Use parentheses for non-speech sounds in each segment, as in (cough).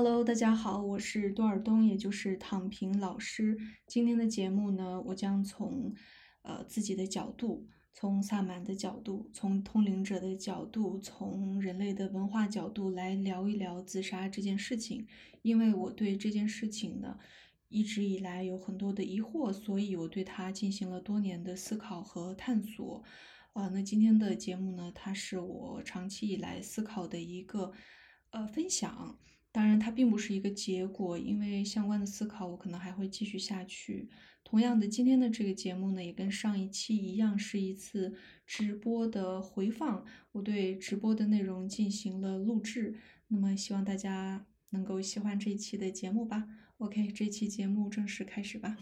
Hello，大家好，我是多尔东，也就是躺平老师。今天的节目呢，我将从呃自己的角度，从萨满的角度，从通灵者的角度，从人类的文化角度来聊一聊自杀这件事情。因为我对这件事情呢，一直以来有很多的疑惑，所以我对它进行了多年的思考和探索。啊，那今天的节目呢，它是我长期以来思考的一个呃分享。当然，它并不是一个结果，因为相关的思考我可能还会继续下去。同样的，今天的这个节目呢，也跟上一期一样，是一次直播的回放。我对直播的内容进行了录制，那么希望大家能够喜欢这一期的节目吧。OK，这期节目正式开始吧。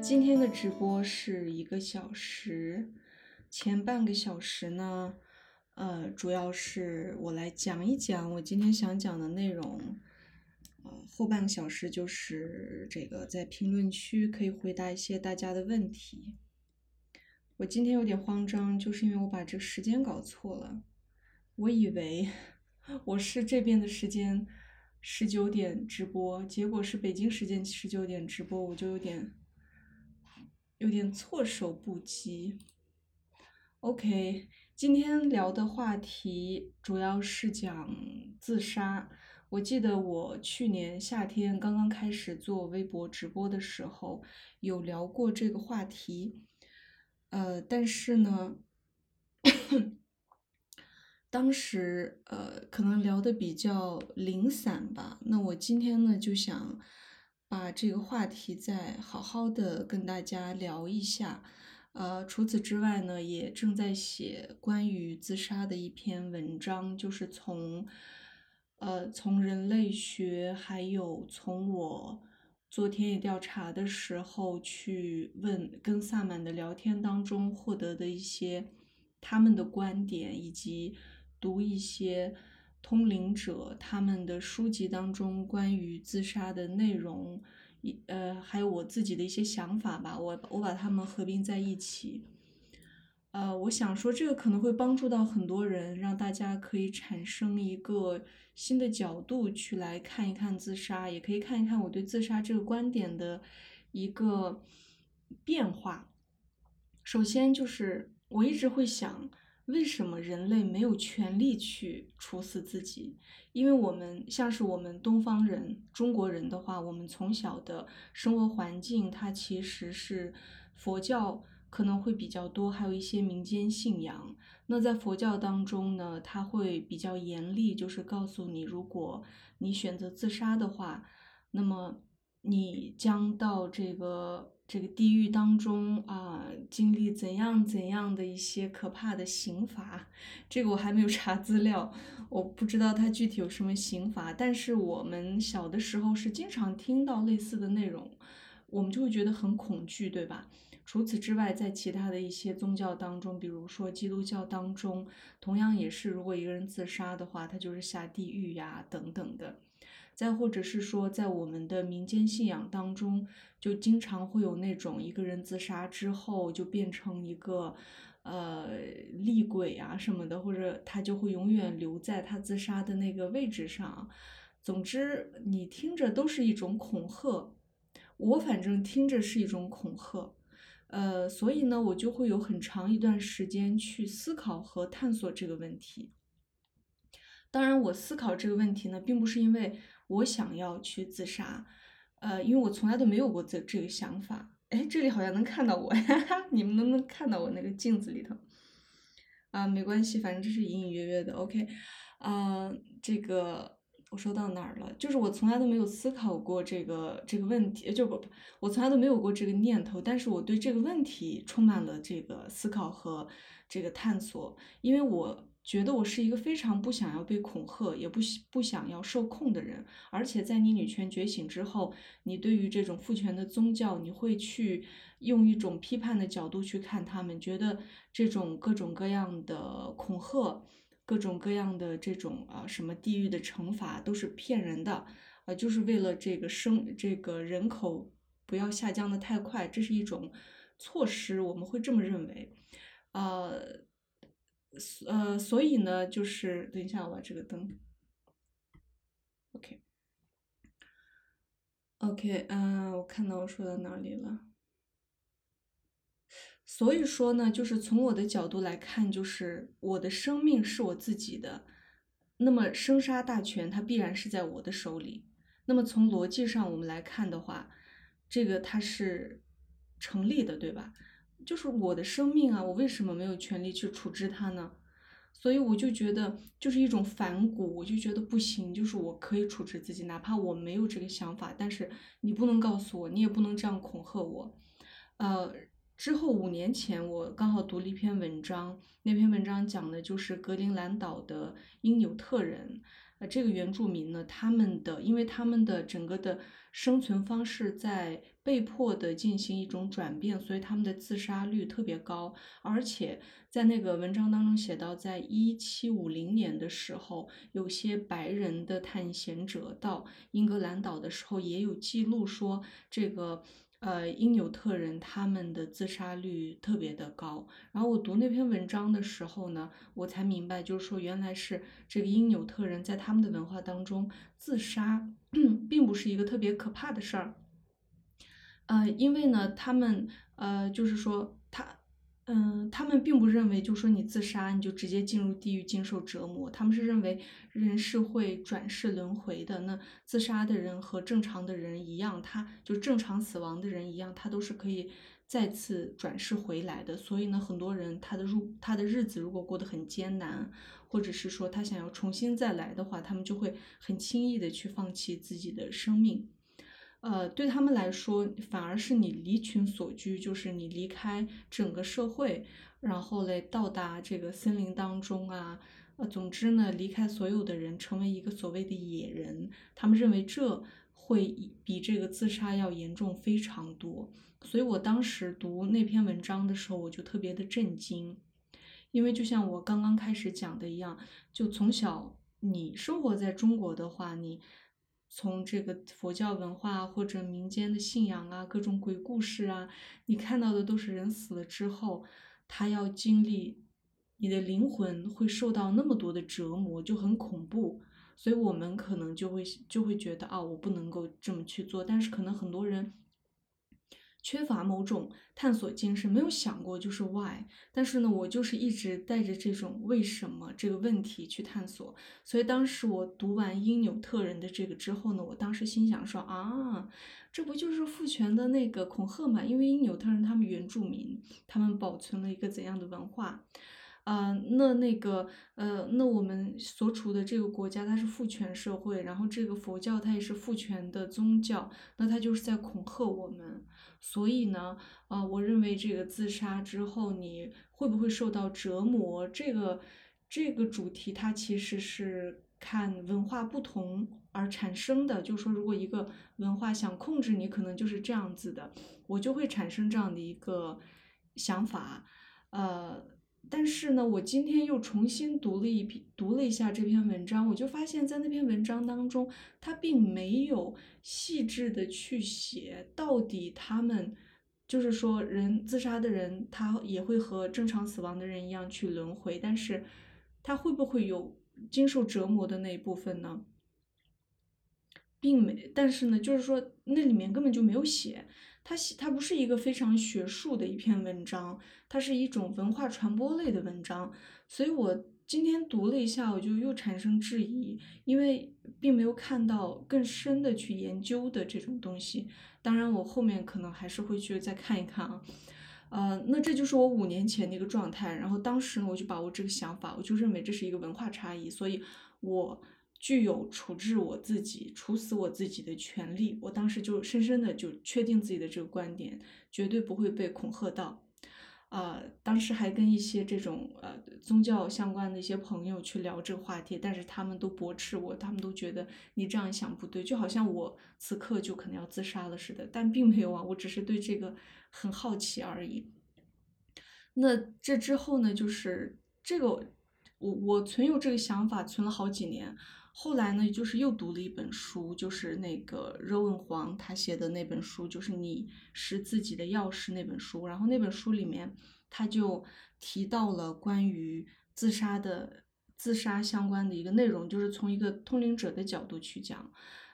今天的直播是一个小时。前半个小时呢，呃，主要是我来讲一讲我今天想讲的内容，呃，后半个小时就是这个在评论区可以回答一些大家的问题。我今天有点慌张，就是因为我把这时间搞错了，我以为我是这边的时间十九点直播，结果是北京时间十九点直播，我就有点有点措手不及。OK，今天聊的话题主要是讲自杀。我记得我去年夏天刚刚开始做微博直播的时候，有聊过这个话题。呃，但是呢，(coughs) 当时呃可能聊的比较零散吧。那我今天呢就想把这个话题再好好的跟大家聊一下。呃，除此之外呢，也正在写关于自杀的一篇文章，就是从，呃，从人类学，还有从我做田野调查的时候去问跟萨满的聊天当中获得的一些他们的观点，以及读一些通灵者他们的书籍当中关于自杀的内容。一呃，还有我自己的一些想法吧，我我把它们合并在一起，呃，我想说这个可能会帮助到很多人，让大家可以产生一个新的角度去来看一看自杀，也可以看一看我对自杀这个观点的一个变化。首先就是我一直会想。为什么人类没有权利去处死自己？因为我们像是我们东方人、中国人的话，我们从小的生活环境，它其实是佛教可能会比较多，还有一些民间信仰。那在佛教当中呢，它会比较严厉，就是告诉你，如果你选择自杀的话，那么你将到这个。这个地狱当中啊，经历怎样怎样的一些可怕的刑罚，这个我还没有查资料，我不知道它具体有什么刑罚。但是我们小的时候是经常听到类似的内容，我们就会觉得很恐惧，对吧？除此之外，在其他的一些宗教当中，比如说基督教当中，同样也是，如果一个人自杀的话，他就是下地狱呀，等等的。再或者是说，在我们的民间信仰当中，就经常会有那种一个人自杀之后就变成一个，呃，厉鬼啊什么的，或者他就会永远留在他自杀的那个位置上。总之，你听着都是一种恐吓，我反正听着是一种恐吓，呃，所以呢，我就会有很长一段时间去思考和探索这个问题。当然，我思考这个问题呢，并不是因为。我想要去自杀，呃，因为我从来都没有过这这个想法。哎，这里好像能看到我，哈 (laughs) 哈你们能不能看到我那个镜子里头？啊，没关系，反正这是隐隐约约的。OK，啊，这个我说到哪儿了？就是我从来都没有思考过这个这个问题，就不，我从来都没有过这个念头。但是我对这个问题充满了这个思考和这个探索，因为我。觉得我是一个非常不想要被恐吓，也不不想要受控的人。而且在你女权觉醒之后，你对于这种父权的宗教，你会去用一种批判的角度去看他们，觉得这种各种各样的恐吓，各种各样的这种啊什么地狱的惩罚都是骗人的，啊，就是为了这个生这个人口不要下降的太快，这是一种措施，我们会这么认为，呃。呃，所以呢，就是等一下我把这个灯，OK。OK，嗯，我看到我说到哪里了。所以说呢，就是从我的角度来看，就是我的生命是我自己的，那么生杀大权它必然是在我的手里。那么从逻辑上我们来看的话，这个它是成立的，对吧？就是我的生命啊，我为什么没有权利去处置它呢？所以我就觉得就是一种反骨，我就觉得不行，就是我可以处置自己，哪怕我没有这个想法，但是你不能告诉我，你也不能这样恐吓我。呃，之后五年前我刚好读了一篇文章，那篇文章讲的就是格陵兰岛的因纽特人。呃，这个原住民呢，他们的，因为他们的整个的生存方式在被迫的进行一种转变，所以他们的自杀率特别高。而且在那个文章当中写到，在一七五零年的时候，有些白人的探险者到英格兰岛的时候，也有记录说这个。呃，因纽特人他们的自杀率特别的高。然后我读那篇文章的时候呢，我才明白，就是说原来是这个因纽特人在他们的文化当中，自杀 (clears throat) 并不是一个特别可怕的事儿。呃，因为呢，他们呃，就是说他。嗯，他们并不认为，就说你自杀你就直接进入地狱经受折磨。他们是认为人是会转世轮回的。那自杀的人和正常的人一样，他就正常死亡的人一样，他都是可以再次转世回来的。所以呢，很多人他的入他的日子如果过得很艰难，或者是说他想要重新再来的话，他们就会很轻易的去放弃自己的生命。呃，对他们来说，反而是你离群所居，就是你离开整个社会，然后嘞到达这个森林当中啊，呃，总之呢，离开所有的人，成为一个所谓的野人，他们认为这会比这个自杀要严重非常多。所以我当时读那篇文章的时候，我就特别的震惊，因为就像我刚刚开始讲的一样，就从小你生活在中国的话，你。从这个佛教文化或者民间的信仰啊，各种鬼故事啊，你看到的都是人死了之后，他要经历，你的灵魂会受到那么多的折磨，就很恐怖。所以我们可能就会就会觉得啊，我不能够这么去做。但是可能很多人。缺乏某种探索精神，没有想过就是 why，但是呢，我就是一直带着这种为什么这个问题去探索。所以当时我读完因纽特人的这个之后呢，我当时心想说啊，这不就是父权的那个恐吓嘛？因为因纽特人他们原住民，他们保存了一个怎样的文化？啊，那那个，呃，那我们所处的这个国家它是父权社会，然后这个佛教它也是父权的宗教，那它就是在恐吓我们。所以呢，啊，我认为这个自杀之后你会不会受到折磨，这个这个主题它其实是看文化不同而产生的。就是说，如果一个文化想控制你，可能就是这样子的，我就会产生这样的一个想法，呃。但是呢，我今天又重新读了一篇，读了一下这篇文章，我就发现，在那篇文章当中，他并没有细致的去写到底他们，就是说人自杀的人，他也会和正常死亡的人一样去轮回，但是他会不会有经受折磨的那一部分呢？并没，但是呢，就是说那里面根本就没有写。它它不是一个非常学术的一篇文章，它是一种文化传播类的文章，所以我今天读了一下，我就又产生质疑，因为并没有看到更深的去研究的这种东西。当然，我后面可能还是会去再看一看啊，呃，那这就是我五年前的一个状态。然后当时呢，我就把我这个想法，我就认为这是一个文化差异，所以我。具有处置我自己、处死我自己的权利。我当时就深深的就确定自己的这个观点，绝对不会被恐吓到。啊，当时还跟一些这种呃宗教相关的一些朋友去聊这个话题，但是他们都驳斥我，他们都觉得你这样想不对，就好像我此刻就可能要自杀了似的。但并没有啊，我只是对这个很好奇而已。那这之后呢，就是这个我我存有这个想法，存了好几年。后来呢，就是又读了一本书，就是那个热问黄他写的那本书，就是你是自己的钥匙那本书。然后那本书里面，他就提到了关于自杀的自杀相关的一个内容，就是从一个通灵者的角度去讲。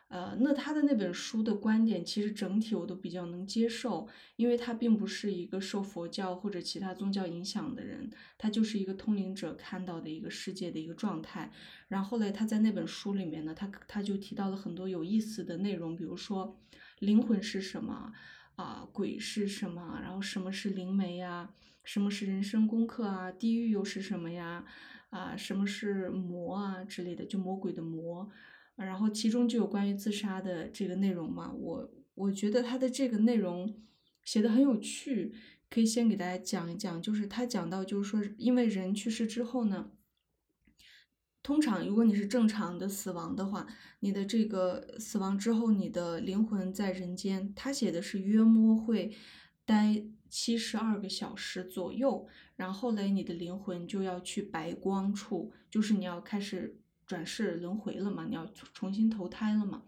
呃，那他的那本书的观点，其实整体我都比较能接受，因为他并不是一个受佛教或者其他宗教影响的人，他就是一个通灵者看到的一个世界的一个状态。然后嘞，他在那本书里面呢，他他就提到了很多有意思的内容，比如说灵魂是什么啊，鬼是什么，然后什么是灵媒呀，什么是人生功课啊，地狱又是什么呀，啊，什么是魔啊之类的，就魔鬼的魔。然后其中就有关于自杀的这个内容嘛，我我觉得他的这个内容写的很有趣，可以先给大家讲一讲。就是他讲到，就是说，因为人去世之后呢，通常如果你是正常的死亡的话，你的这个死亡之后，你的灵魂在人间，他写的是约摸会待七十二个小时左右，然后嘞，你的灵魂就要去白光处，就是你要开始。转世轮回了嘛？你要重新投胎了嘛？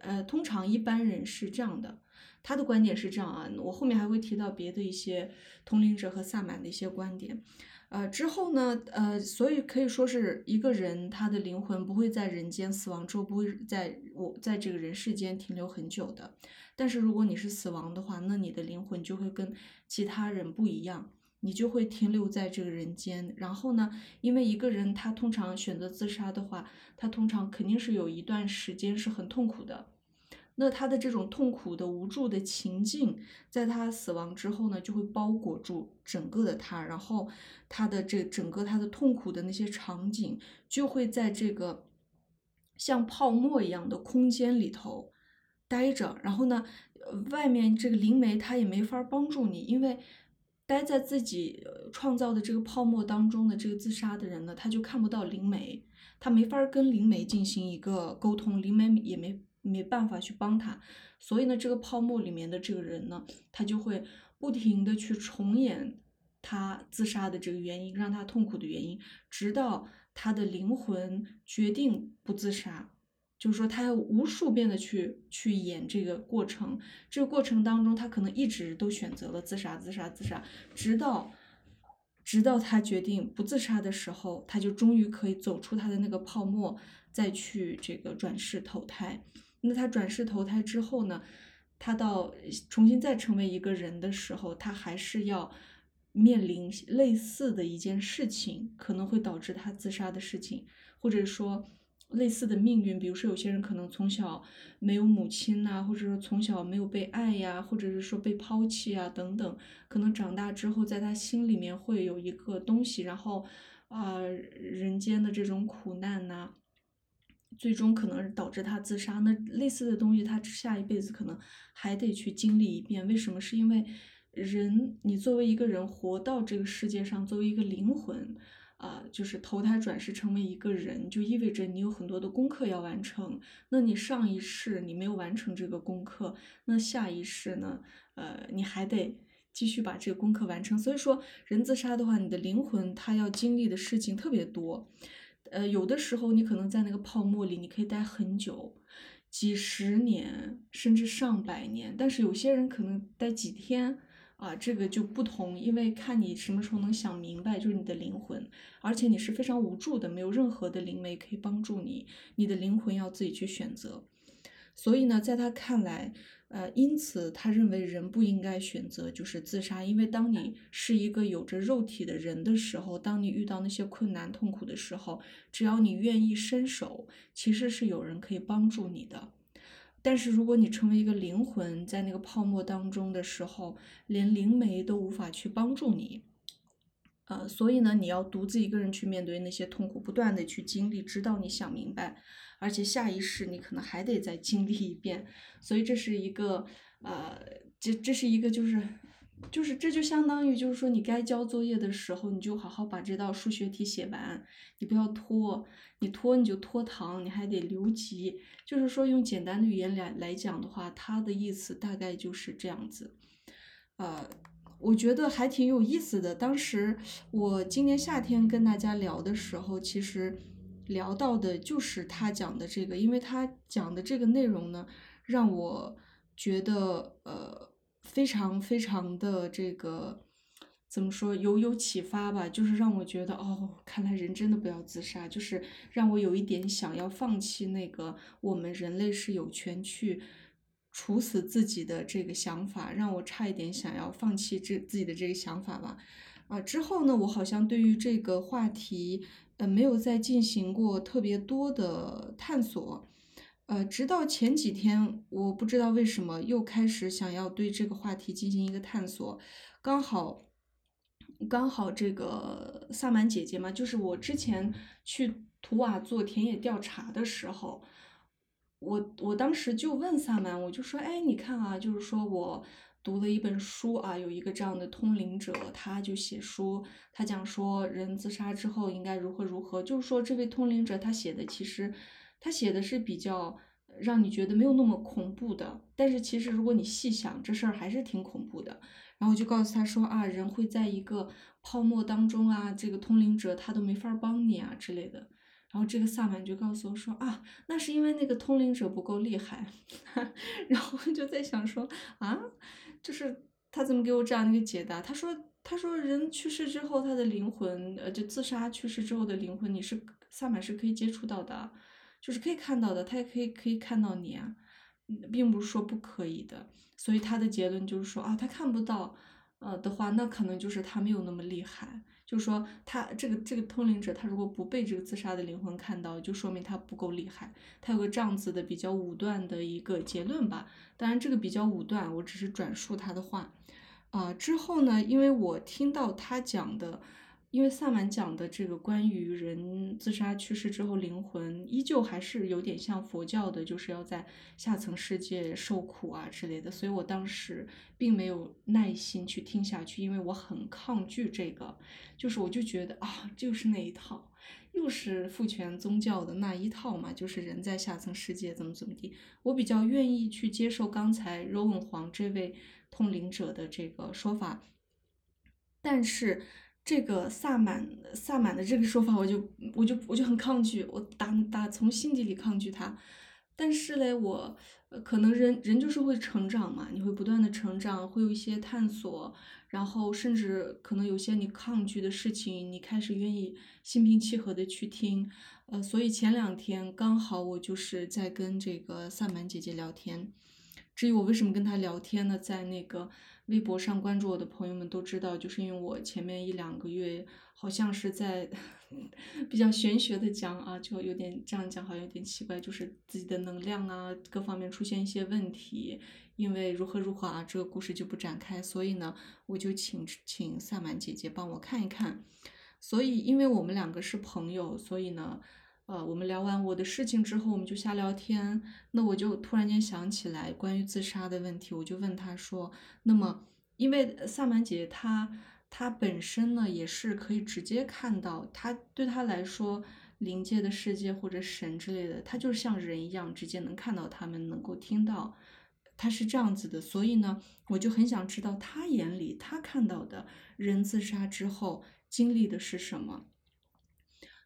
呃，通常一般人是这样的，他的观点是这样啊。我后面还会提到别的一些通灵者和萨满的一些观点。呃，之后呢，呃，所以可以说是一个人他的灵魂不会在人间死亡之后不会在我在这个人世间停留很久的。但是如果你是死亡的话，那你的灵魂就会跟其他人不一样。你就会停留在这个人间，然后呢，因为一个人他通常选择自杀的话，他通常肯定是有一段时间是很痛苦的。那他的这种痛苦的无助的情境，在他死亡之后呢，就会包裹住整个的他，然后他的这整个他的痛苦的那些场景，就会在这个像泡沫一样的空间里头待着，然后呢，外面这个灵媒他也没法帮助你，因为。待在自己创造的这个泡沫当中的这个自杀的人呢，他就看不到灵媒，他没法跟灵媒进行一个沟通，灵媒也没没办法去帮他，所以呢，这个泡沫里面的这个人呢，他就会不停的去重演他自杀的这个原因，让他痛苦的原因，直到他的灵魂决定不自杀。就是说，他要无数遍的去去演这个过程，这个过程当中，他可能一直都选择了自杀，自杀，自杀，直到直到他决定不自杀的时候，他就终于可以走出他的那个泡沫，再去这个转世投胎。那他转世投胎之后呢，他到重新再成为一个人的时候，他还是要面临类似的一件事情，可能会导致他自杀的事情，或者说。类似的命运，比如说有些人可能从小没有母亲呐，或者说从小没有被爱呀，或者是说被抛弃啊等等，可能长大之后在他心里面会有一个东西，然后啊人间的这种苦难呐，最终可能导致他自杀。那类似的东西，他下一辈子可能还得去经历一遍。为什么？是因为人，你作为一个人活到这个世界上，作为一个灵魂。啊，就是投胎转世成为一个人，就意味着你有很多的功课要完成。那你上一世你没有完成这个功课，那下一世呢？呃，你还得继续把这个功课完成。所以说，人自杀的话，你的灵魂它要经历的事情特别多。呃，有的时候你可能在那个泡沫里，你可以待很久，几十年甚至上百年，但是有些人可能待几天。啊，这个就不同，因为看你什么时候能想明白，就是你的灵魂，而且你是非常无助的，没有任何的灵媒可以帮助你，你的灵魂要自己去选择。所以呢，在他看来，呃，因此他认为人不应该选择就是自杀，因为当你是一个有着肉体的人的时候，当你遇到那些困难痛苦的时候，只要你愿意伸手，其实是有人可以帮助你的。但是如果你成为一个灵魂，在那个泡沫当中的时候，连灵媒都无法去帮助你，呃，所以呢，你要独自一个人去面对那些痛苦，不断的去经历，直到你想明白，而且下一世你可能还得再经历一遍，所以这是一个，呃，这这是一个就是。就是这就相当于就是说你该交作业的时候，你就好好把这道数学题写完，你不要拖，你拖你就拖堂，你还得留级。就是说用简单的语言来来讲的话，它的意思大概就是这样子。呃，我觉得还挺有意思的。当时我今年夏天跟大家聊的时候，其实聊到的就是他讲的这个，因为他讲的这个内容呢，让我觉得呃。非常非常的这个，怎么说有有启发吧，就是让我觉得哦，看来人真的不要自杀，就是让我有一点想要放弃那个我们人类是有权去处死自己的这个想法，让我差一点想要放弃这自己的这个想法吧。啊，之后呢，我好像对于这个话题，呃，没有再进行过特别多的探索。呃，直到前几天，我不知道为什么又开始想要对这个话题进行一个探索，刚好。刚好这个萨满姐姐嘛，就是我之前去图瓦做田野调查的时候，我我当时就问萨满，我就说，哎，你看啊，就是说我读了一本书啊，有一个这样的通灵者，他就写书，他讲说人自杀之后应该如何如何，就是说这位通灵者他写的其实他写的是比较让你觉得没有那么恐怖的，但是其实如果你细想，这事儿还是挺恐怖的。然后就告诉他说啊，人会在一个泡沫当中啊，这个通灵者他都没法帮你啊之类的。然后这个萨满就告诉我说啊，那是因为那个通灵者不够厉害。(laughs) 然后就在想说啊，就是他怎么给我这样一个解答？他说他说人去世之后，他的灵魂呃就自杀去世之后的灵魂，你是萨满是可以接触到的，就是可以看到的，他也可以可以看到你啊，并不是说不可以的。所以他的结论就是说啊，他看不到，呃的话，那可能就是他没有那么厉害。就是说他这个这个通灵者，他如果不被这个自杀的灵魂看到，就说明他不够厉害。他有个这样子的比较武断的一个结论吧。当然这个比较武断，我只是转述他的话。啊，之后呢，因为我听到他讲的。因为萨满讲的这个关于人自杀去世之后灵魂依旧还是有点像佛教的，就是要在下层世界受苦啊之类的，所以我当时并没有耐心去听下去，因为我很抗拒这个，就是我就觉得啊，就是那一套，又是父权宗教的那一套嘛，就是人在下层世界怎么怎么地，我比较愿意去接受刚才若文皇这位通灵者的这个说法，但是。这个萨满萨满的这个说法，我就我就我就很抗拒，我打打从心底里抗拒他。但是嘞，我可能人人就是会成长嘛，你会不断的成长，会有一些探索，然后甚至可能有些你抗拒的事情，你开始愿意心平气和的去听。呃，所以前两天刚好我就是在跟这个萨满姐姐聊天。至于我为什么跟她聊天呢？在那个。微博上关注我的朋友们都知道，就是因为我前面一两个月好像是在 (laughs) 比较玄学的讲啊，就有点这样讲好像有点奇怪，就是自己的能量啊各方面出现一些问题，因为如何如何啊，这个故事就不展开，所以呢，我就请请萨满姐姐帮我看一看，所以因为我们两个是朋友，所以呢。呃，我们聊完我的事情之后，我们就瞎聊天。那我就突然间想起来关于自杀的问题，我就问他说：“那么，因为萨满姐她她本身呢也是可以直接看到，她对她来说灵界的世界或者神之类的，她就是像人一样直接能看到他们，能够听到，她是这样子的。所以呢，我就很想知道她眼里她看到的人自杀之后经历的是什么。”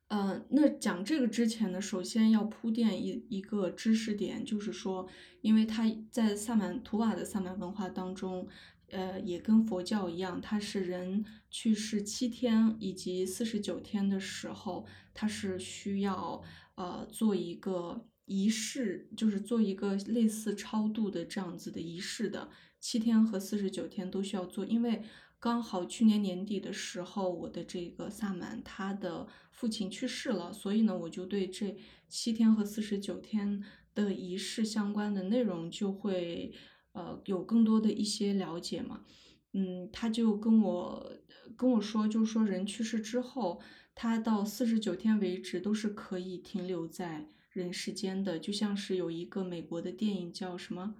呃，那讲这个之前呢，首先要铺垫一一个知识点，就是说，因为他在萨满图瓦的萨满文化当中，呃，也跟佛教一样，他是人去世七天以及四十九天的时候，他是需要呃做一个仪式，就是做一个类似超度的这样子的仪式的，七天和四十九天都需要做，因为。刚好去年年底的时候，我的这个萨满他的父亲去世了，所以呢，我就对这七天和四十九天的仪式相关的内容就会呃有更多的一些了解嘛。嗯，他就跟我跟我说，就是说人去世之后，他到四十九天为止都是可以停留在人世间的，就像是有一个美国的电影叫什么，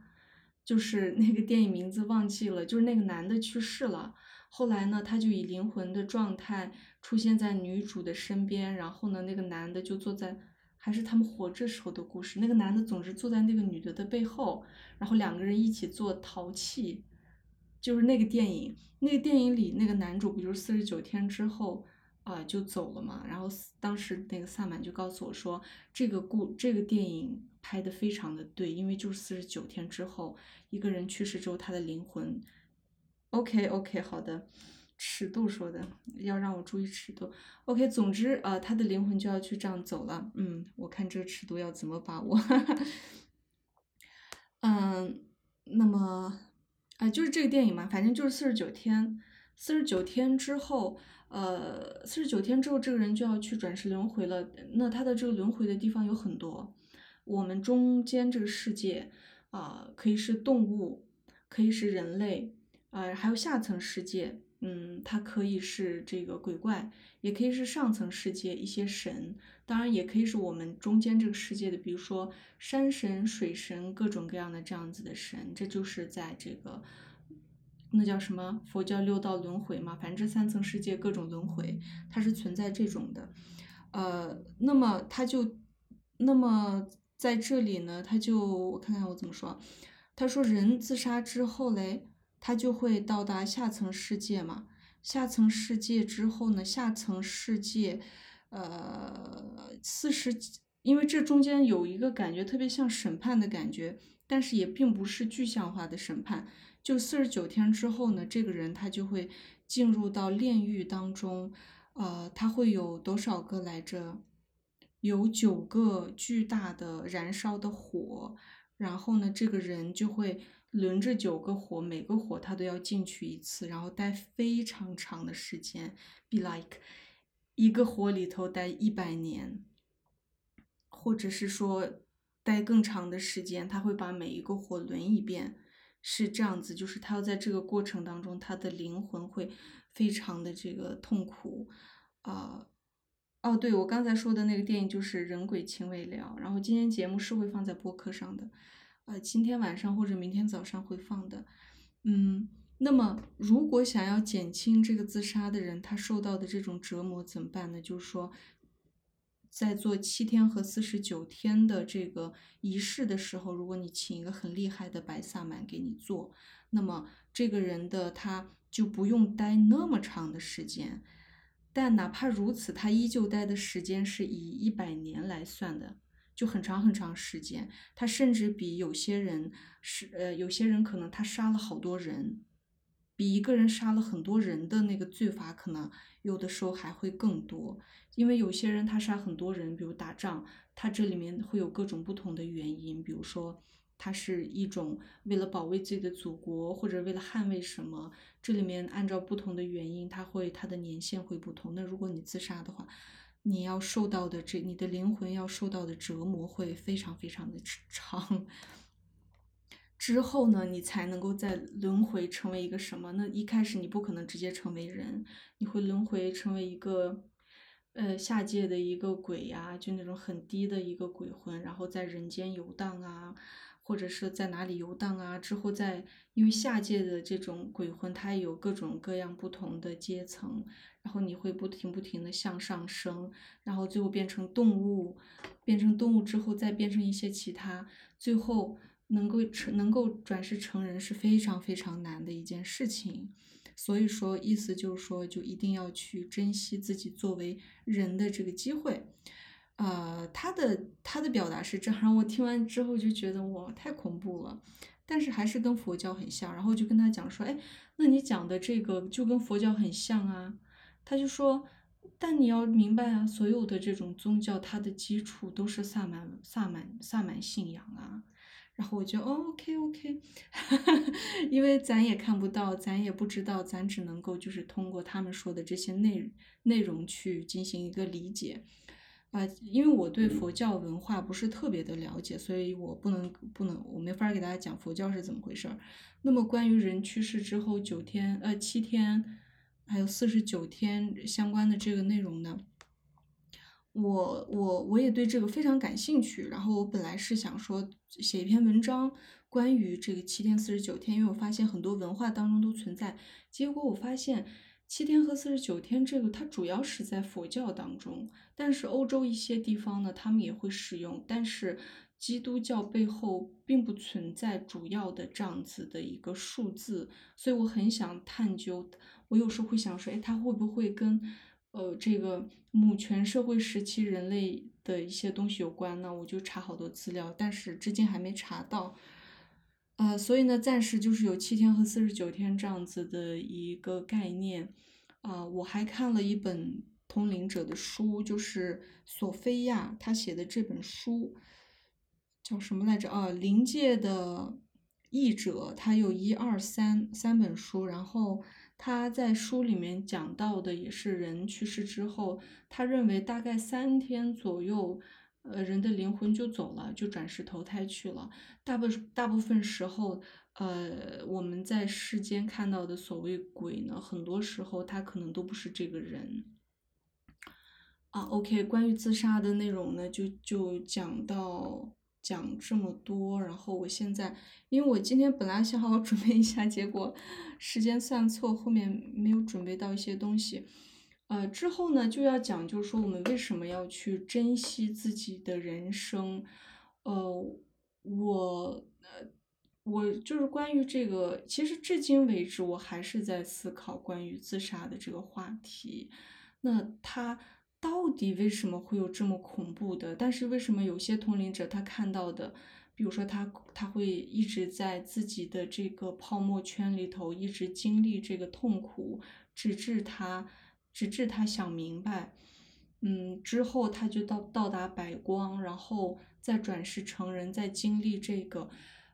就是那个电影名字忘记了，就是那个男的去世了。后来呢，他就以灵魂的状态出现在女主的身边，然后呢，那个男的就坐在，还是他们活着时候的故事。那个男的总是坐在那个女的的背后，然后两个人一起做淘气，就是那个电影。那个电影里那个男主，比如四十九天之后啊就走了嘛。然后当时那个萨满就告诉我说，这个故这个电影拍的非常的对，因为就是四十九天之后，一个人去世之后，他的灵魂。OK OK，好的，尺度说的，要让我注意尺度。OK，总之啊，他的灵魂就要去这样走了。嗯，我看这个尺度要怎么把握。(laughs) 嗯，那么啊，就是这个电影嘛，反正就是四十九天，四十九天之后，呃，四十九天之后，这个人就要去转世轮回了。那他的这个轮回的地方有很多，我们中间这个世界啊，可以是动物，可以是人类。呃，还有下层世界，嗯，它可以是这个鬼怪，也可以是上层世界一些神，当然也可以是我们中间这个世界的，比如说山神、水神，各种各样的这样子的神，这就是在这个那叫什么佛教六道轮回嘛，反正这三层世界各种轮回，它是存在这种的，呃，那么他就，那么在这里呢，他就我看看我怎么说，他说人自杀之后嘞。他就会到达下层世界嘛，下层世界之后呢，下层世界，呃，四十，因为这中间有一个感觉特别像审判的感觉，但是也并不是具象化的审判。就四十九天之后呢，这个人他就会进入到炼狱当中，呃，他会有多少个来着？有九个巨大的燃烧的火，然后呢，这个人就会。轮着九个火，每个火他都要进去一次，然后待非常长的时间，be like 一个火里头待一百年，或者是说待更长的时间，他会把每一个火轮一遍，是这样子，就是他要在这个过程当中，他的灵魂会非常的这个痛苦啊。哦，对我刚才说的那个电影就是《人鬼情未了》，然后今天节目是会放在播客上的。呃，今天晚上或者明天早上会放的，嗯，那么如果想要减轻这个自杀的人他受到的这种折磨怎么办呢？就是说，在做七天和四十九天的这个仪式的时候，如果你请一个很厉害的白萨满给你做，那么这个人的他就不用待那么长的时间，但哪怕如此，他依旧待的时间是以一百年来算的。就很长很长时间，他甚至比有些人是呃，有些人可能他杀了好多人，比一个人杀了很多人的那个罪罚可能有的时候还会更多，因为有些人他杀很多人，比如打仗，他这里面会有各种不同的原因，比如说他是一种为了保卫自己的祖国，或者为了捍卫什么，这里面按照不同的原因，他会他的年限会不同。那如果你自杀的话，你要受到的这，你的灵魂要受到的折磨会非常非常的长。之后呢，你才能够在轮回成为一个什么？那一开始你不可能直接成为人，你会轮回成为一个，呃，下界的一个鬼呀，就那种很低的一个鬼魂，然后在人间游荡啊。或者是在哪里游荡啊？之后在，因为下界的这种鬼魂，它有各种各样不同的阶层，然后你会不停不停的向上升，然后最后变成动物，变成动物之后再变成一些其他，最后能够成能够转世成人是非常非常难的一件事情。所以说，意思就是说，就一定要去珍惜自己作为人的这个机会。呃，他的他的表达是这样，我听完之后就觉得哇，太恐怖了。但是还是跟佛教很像，然后就跟他讲说，哎，那你讲的这个就跟佛教很像啊。他就说，但你要明白啊，所有的这种宗教，它的基础都是萨满、萨满、萨满信仰啊。然后我就哦，OK OK，(laughs) 因为咱也看不到，咱也不知道，咱只能够就是通过他们说的这些内内容去进行一个理解。啊，因为我对佛教文化不是特别的了解，所以我不能不能，我没法给大家讲佛教是怎么回事儿。那么关于人去世之后九天、呃七天，还有四十九天相关的这个内容呢，我我我也对这个非常感兴趣。然后我本来是想说写一篇文章关于这个七天四十九天，因为我发现很多文化当中都存在。结果我发现。七天和四十九天，这个它主要是在佛教当中，但是欧洲一些地方呢，他们也会使用。但是基督教背后并不存在主要的这样子的一个数字，所以我很想探究。我有时候会想说，哎，它会不会跟呃这个母权社会时期人类的一些东西有关呢？我就查好多资料，但是至今还没查到。呃，所以呢，暂时就是有七天和四十九天这样子的一个概念。啊，我还看了一本通灵者的书，就是索菲亚她写的这本书，叫什么来着？啊，灵界的译者，他有一二三三本书，然后他在书里面讲到的也是人去世之后，他认为大概三天左右。呃，人的灵魂就走了，就转世投胎去了。大部大部分时候，呃，我们在世间看到的所谓鬼呢，很多时候他可能都不是这个人。啊，OK，关于自杀的内容呢，就就讲到讲这么多。然后我现在，因为我今天本来想好好 (laughs) 准备一下，结果时间算错，后面没有准备到一些东西。呃，之后呢就要讲，就是说我们为什么要去珍惜自己的人生。呃，我呃，我就是关于这个，其实至今为止我还是在思考关于自杀的这个话题。那他到底为什么会有这么恐怖的？但是为什么有些通灵者他看到的，比如说他他会一直在自己的这个泡沫圈里头一直经历这个痛苦，直至他。直至他想明白，嗯，之后他就到到达白光，然后再转世成人，再经历这个，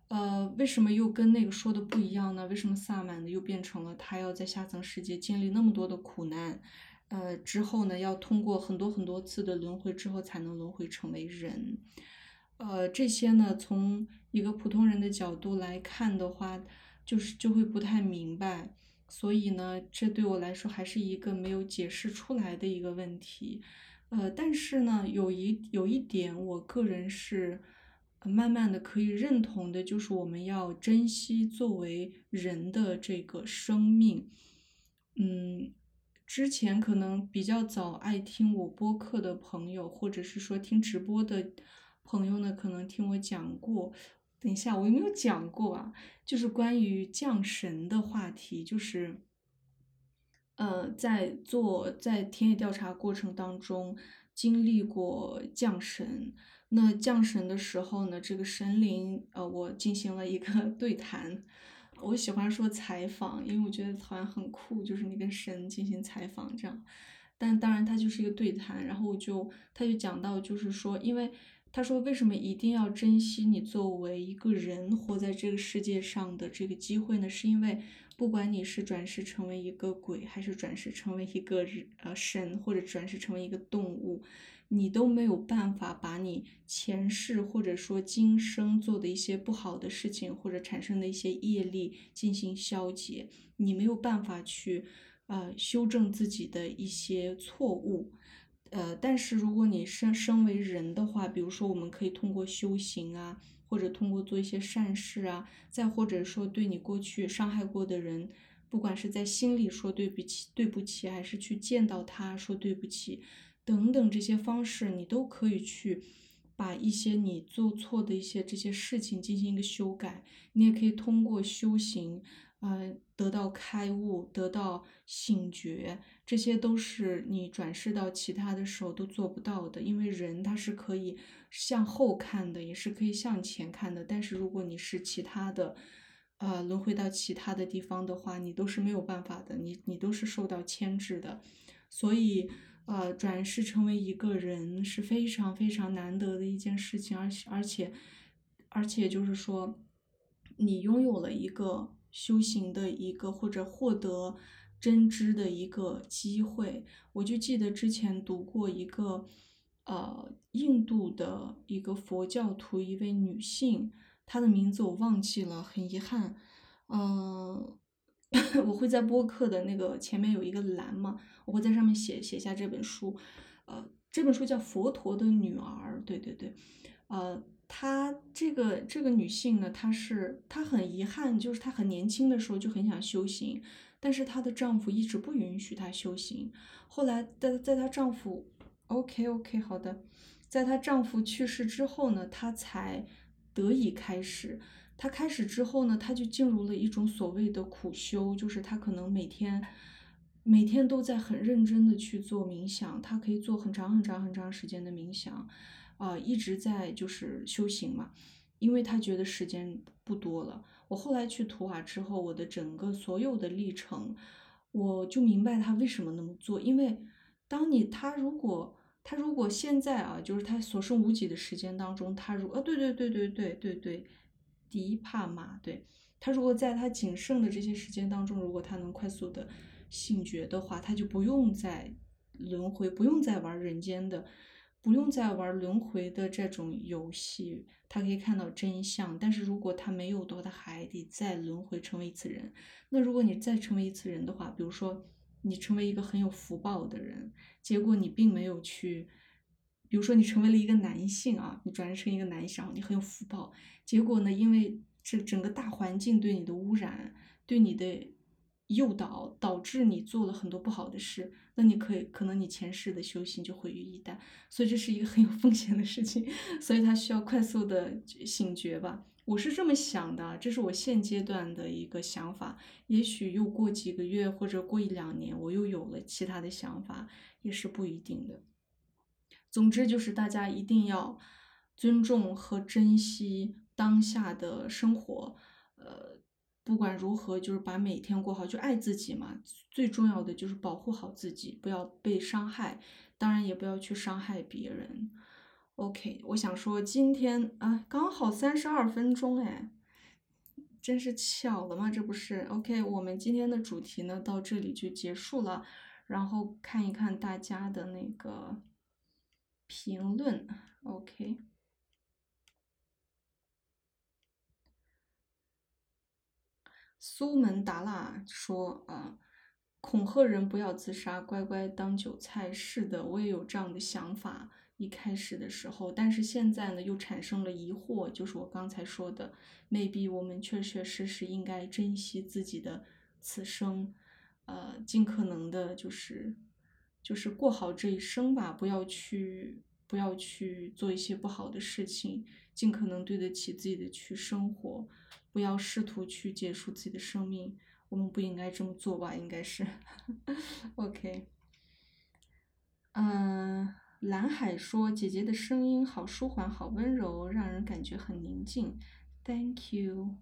呃，为什么又跟那个说的不一样呢？为什么萨满的又变成了他要在下层世界经历那么多的苦难，呃，之后呢，要通过很多很多次的轮回之后才能轮回成为人，呃，这些呢，从一个普通人的角度来看的话，就是就会不太明白。所以呢，这对我来说还是一个没有解释出来的一个问题，呃，但是呢，有一有一点，我个人是慢慢的可以认同的，就是我们要珍惜作为人的这个生命。嗯，之前可能比较早爱听我播客的朋友，或者是说听直播的朋友呢，可能听我讲过。等一下，我有没有讲过啊？就是关于降神的话题，就是，呃，在做在田野调查过程当中经历过降神。那降神的时候呢，这个神灵，呃，我进行了一个 (laughs) 对谈。我喜欢说采访，因为我觉得好像很酷，就是你跟神进行采访这样。但当然，它就是一个对谈。然后我就他就讲到，就是说，因为。他说：“为什么一定要珍惜你作为一个人活在这个世界上的这个机会呢？是因为不管你是转世成为一个鬼，还是转世成为一个呃神，或者转世成为一个动物，你都没有办法把你前世或者说今生做的一些不好的事情，或者产生的一些业力进行消解。你没有办法去呃修正自己的一些错误。”呃，但是如果你身身为人的话，比如说我们可以通过修行啊，或者通过做一些善事啊，再或者说对你过去伤害过的人，不管是在心里说对不起，对不起，还是去见到他说对不起，等等这些方式，你都可以去把一些你做错的一些这些事情进行一个修改。你也可以通过修行。呃，得到开悟，得到醒觉，这些都是你转世到其他的时候都做不到的。因为人他是可以向后看的，也是可以向前看的。但是如果你是其他的，呃，轮回到其他的地方的话，你都是没有办法的，你你都是受到牵制的。所以，呃，转世成为一个人是非常非常难得的一件事情，而且而且而且就是说，你拥有了一个。修行的一个或者获得真知的一个机会，我就记得之前读过一个，呃，印度的一个佛教徒，一位女性，她的名字我忘记了，很遗憾。嗯，(laughs) 我会在播客的那个前面有一个栏嘛，我会在上面写写下这本书。呃，这本书叫《佛陀的女儿》，对对对，呃。她这个这个女性呢，她是她很遗憾，就是她很年轻的时候就很想修行，但是她的丈夫一直不允许她修行。后来在在她丈夫，OK OK 好的，在她丈夫去世之后呢，她才得以开始。他开始之后呢，他就进入了一种所谓的苦修，就是他可能每天每天都在很认真的去做冥想，他可以做很长很长很长时间的冥想。啊，一直在就是修行嘛，因为他觉得时间不多了。我后来去图瓦之后，我的整个所有的历程，我就明白他为什么那么做。因为当你他如果他如果现在啊，就是他所剩无几的时间当中，他如呃对对对对对对对，迪帕玛对。他如果在他仅剩的这些时间当中，如果他能快速的醒觉的话，他就不用再轮回，不用再玩人间的，不用再玩轮回的这种游戏，他可以看到真相。但是如果他没有的话，他还得再轮回成为一次人。那如果你再成为一次人的话，比如说你成为一个很有福报的人，结果你并没有去，比如说你成为了一个男性啊，你转成一个男性，你很有福报，结果呢，因为这整个大环境对你的污染，对你的诱导，导致你做了很多不好的事，那你可以可能你前世的修行就毁于一旦，所以这是一个很有风险的事情，(laughs) 所以他需要快速的醒觉吧，我是这么想的，这是我现阶段的一个想法，也许又过几个月或者过一两年，我又有了其他的想法，也是不一定的。总之就是大家一定要尊重和珍惜。当下的生活，呃，不管如何，就是把每天过好，就爱自己嘛。最重要的就是保护好自己，不要被伤害，当然也不要去伤害别人。OK，我想说今天啊，刚好三十二分钟，哎，真是巧了吗？这不是 OK？我们今天的主题呢，到这里就结束了。然后看一看大家的那个评论，OK。苏门答腊说：“啊，恐吓人不要自杀，乖乖当韭菜。是的，我也有这样的想法。一开始的时候，但是现在呢，又产生了疑惑，就是我刚才说的，maybe 我们确确实实应该珍惜自己的此生，呃，尽可能的，就是就是过好这一生吧，不要去不要去做一些不好的事情，尽可能对得起自己的去生活。”不要试图去结束自己的生命，我们不应该这么做吧？应该是，(laughs) OK。嗯，蓝海说：“姐姐的声音好舒缓，好温柔，让人感觉很宁静。” Thank you。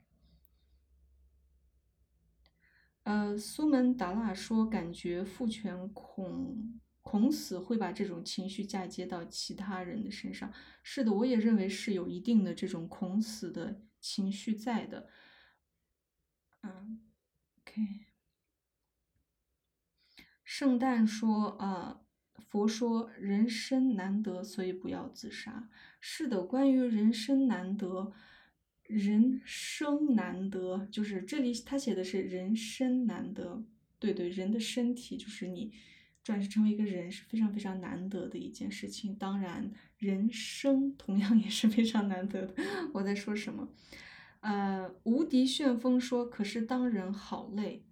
呃，苏门答腊说：“感觉父权恐恐死会把这种情绪嫁接到其他人的身上。”是的，我也认为是有一定的这种恐死的。情绪在的，嗯，OK。圣诞说啊，佛说人生难得，所以不要自杀。是的，关于人生难得，人生难得，就是这里他写的是人生难得。对对，人的身体就是你转世成为一个人是非常非常难得的一件事情。当然，人生同样也是非常难得的。我在说什么？呃，无敌旋风说：“可是当人好累，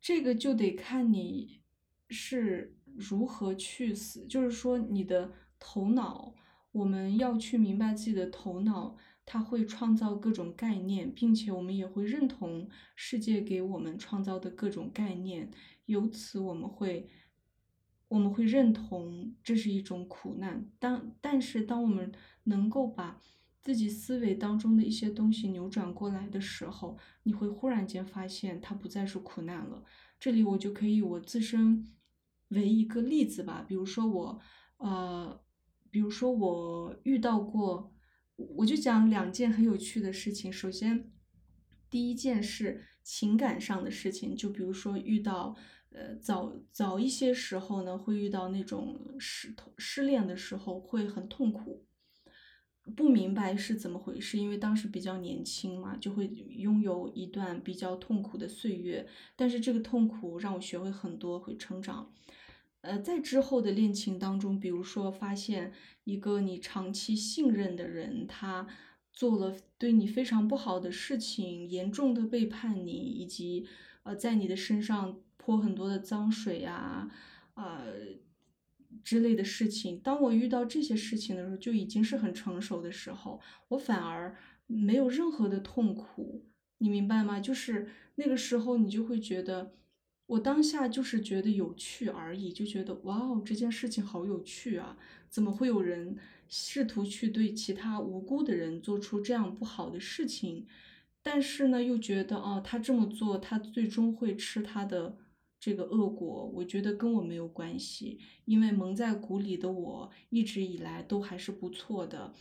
这个就得看你是如何去死。就是说，你的头脑，我们要去明白自己的头脑，它会创造各种概念，并且我们也会认同世界给我们创造的各种概念。由此，我们会我们会认同这是一种苦难。当但是，当我们能够把自己思维当中的一些东西扭转过来的时候，你会忽然间发现它不再是苦难了。这里我就可以我自身为一个例子吧，比如说我，呃，比如说我遇到过，我就讲两件很有趣的事情。首先，第一件是情感上的事情，就比如说遇到，呃，早早一些时候呢，会遇到那种失失恋的时候会很痛苦。不明白是怎么回事，因为当时比较年轻嘛，就会拥有一段比较痛苦的岁月。但是这个痛苦让我学会很多，会成长。呃，在之后的恋情当中，比如说发现一个你长期信任的人，他做了对你非常不好的事情，严重的背叛你，以及呃在你的身上泼很多的脏水呀，呃。之类的事情，当我遇到这些事情的时候，就已经是很成熟的时候，我反而没有任何的痛苦，你明白吗？就是那个时候，你就会觉得，我当下就是觉得有趣而已，就觉得哇哦，这件事情好有趣啊！怎么会有人试图去对其他无辜的人做出这样不好的事情？但是呢，又觉得哦，他这么做，他最终会吃他的这个恶果。我觉得跟我没有关系，因为蒙在鼓里的我一直以来都还是不错的。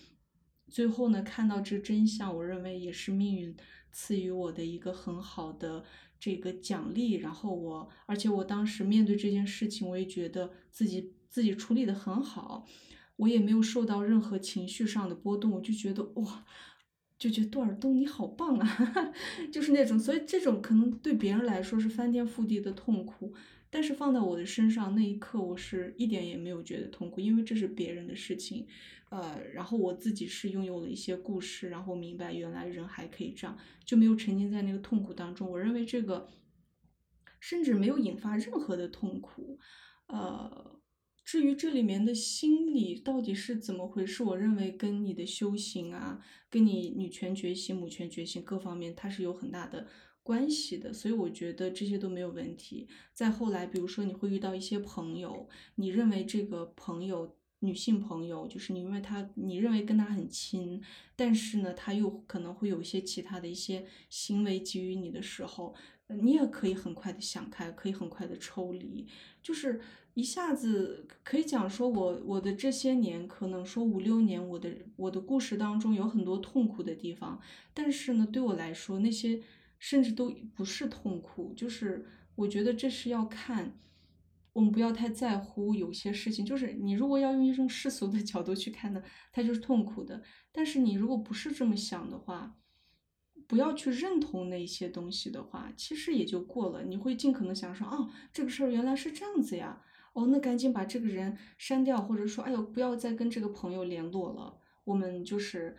最后呢，看到这真相，我认为也是命运赐予我的一个很好的这个奖励。然后我，而且我当时面对这件事情，我也觉得自己自己处理的很好，我也没有受到任何情绪上的波动，我就觉得哇。就觉得杜尔东你好棒啊，(laughs) 就是那种，所以这种可能对别人来说是翻天覆地的痛苦，但是放在我的身上那一刻，我是一点也没有觉得痛苦，因为这是别人的事情，呃，然后我自己是拥有了一些故事，然后明白原来人还可以这样，就没有沉浸在那个痛苦当中。我认为这个甚至没有引发任何的痛苦，呃。至于这里面的心理到底是怎么回事，我认为跟你的修行啊，跟你女权觉醒、母权觉醒各方面，它是有很大的关系的。所以我觉得这些都没有问题。再后来，比如说你会遇到一些朋友，你认为这个朋友，女性朋友，就是你认为她，你认为跟她很亲，但是呢，她又可能会有一些其他的一些行为给予你的时候，你也可以很快的想开，可以很快的抽离，就是。一下子可以讲说，我我的这些年，可能说五六年，我的我的故事当中有很多痛苦的地方，但是呢，对我来说，那些甚至都不是痛苦，就是我觉得这是要看，我们不要太在乎有些事情，就是你如果要用一种世俗的角度去看呢，它就是痛苦的，但是你如果不是这么想的话，不要去认同那些东西的话，其实也就过了，你会尽可能想说，哦，这个事儿原来是这样子呀。哦，那赶紧把这个人删掉，或者说，哎呦，不要再跟这个朋友联络了。我们就是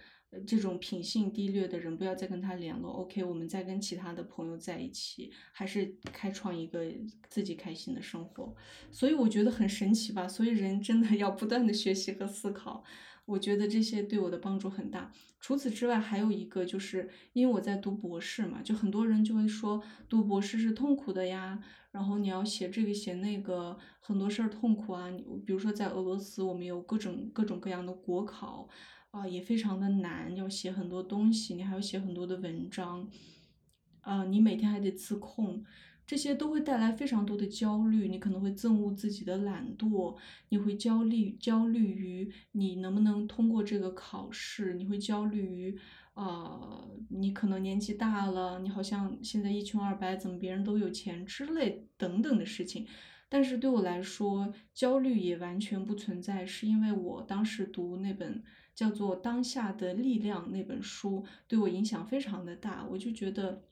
这种品性低劣的人，不要再跟他联络。OK，我们再跟其他的朋友在一起，还是开创一个自己开心的生活。所以我觉得很神奇吧。所以人真的要不断的学习和思考。我觉得这些对我的帮助很大。除此之外，还有一个就是，因为我在读博士嘛，就很多人就会说读博士是痛苦的呀，然后你要写这个写那个，很多事儿痛苦啊。比如说在俄罗斯，我们有各种各种各样的国考啊，也非常的难，要写很多东西，你还要写很多的文章，啊，你每天还得自控。这些都会带来非常多的焦虑，你可能会憎恶自己的懒惰，你会焦虑焦虑于你能不能通过这个考试，你会焦虑于，呃，你可能年纪大了，你好像现在一穷二白，怎么别人都有钱之类等等的事情。但是对我来说，焦虑也完全不存在，是因为我当时读那本叫做《当下的力量》那本书，对我影响非常的大，我就觉得。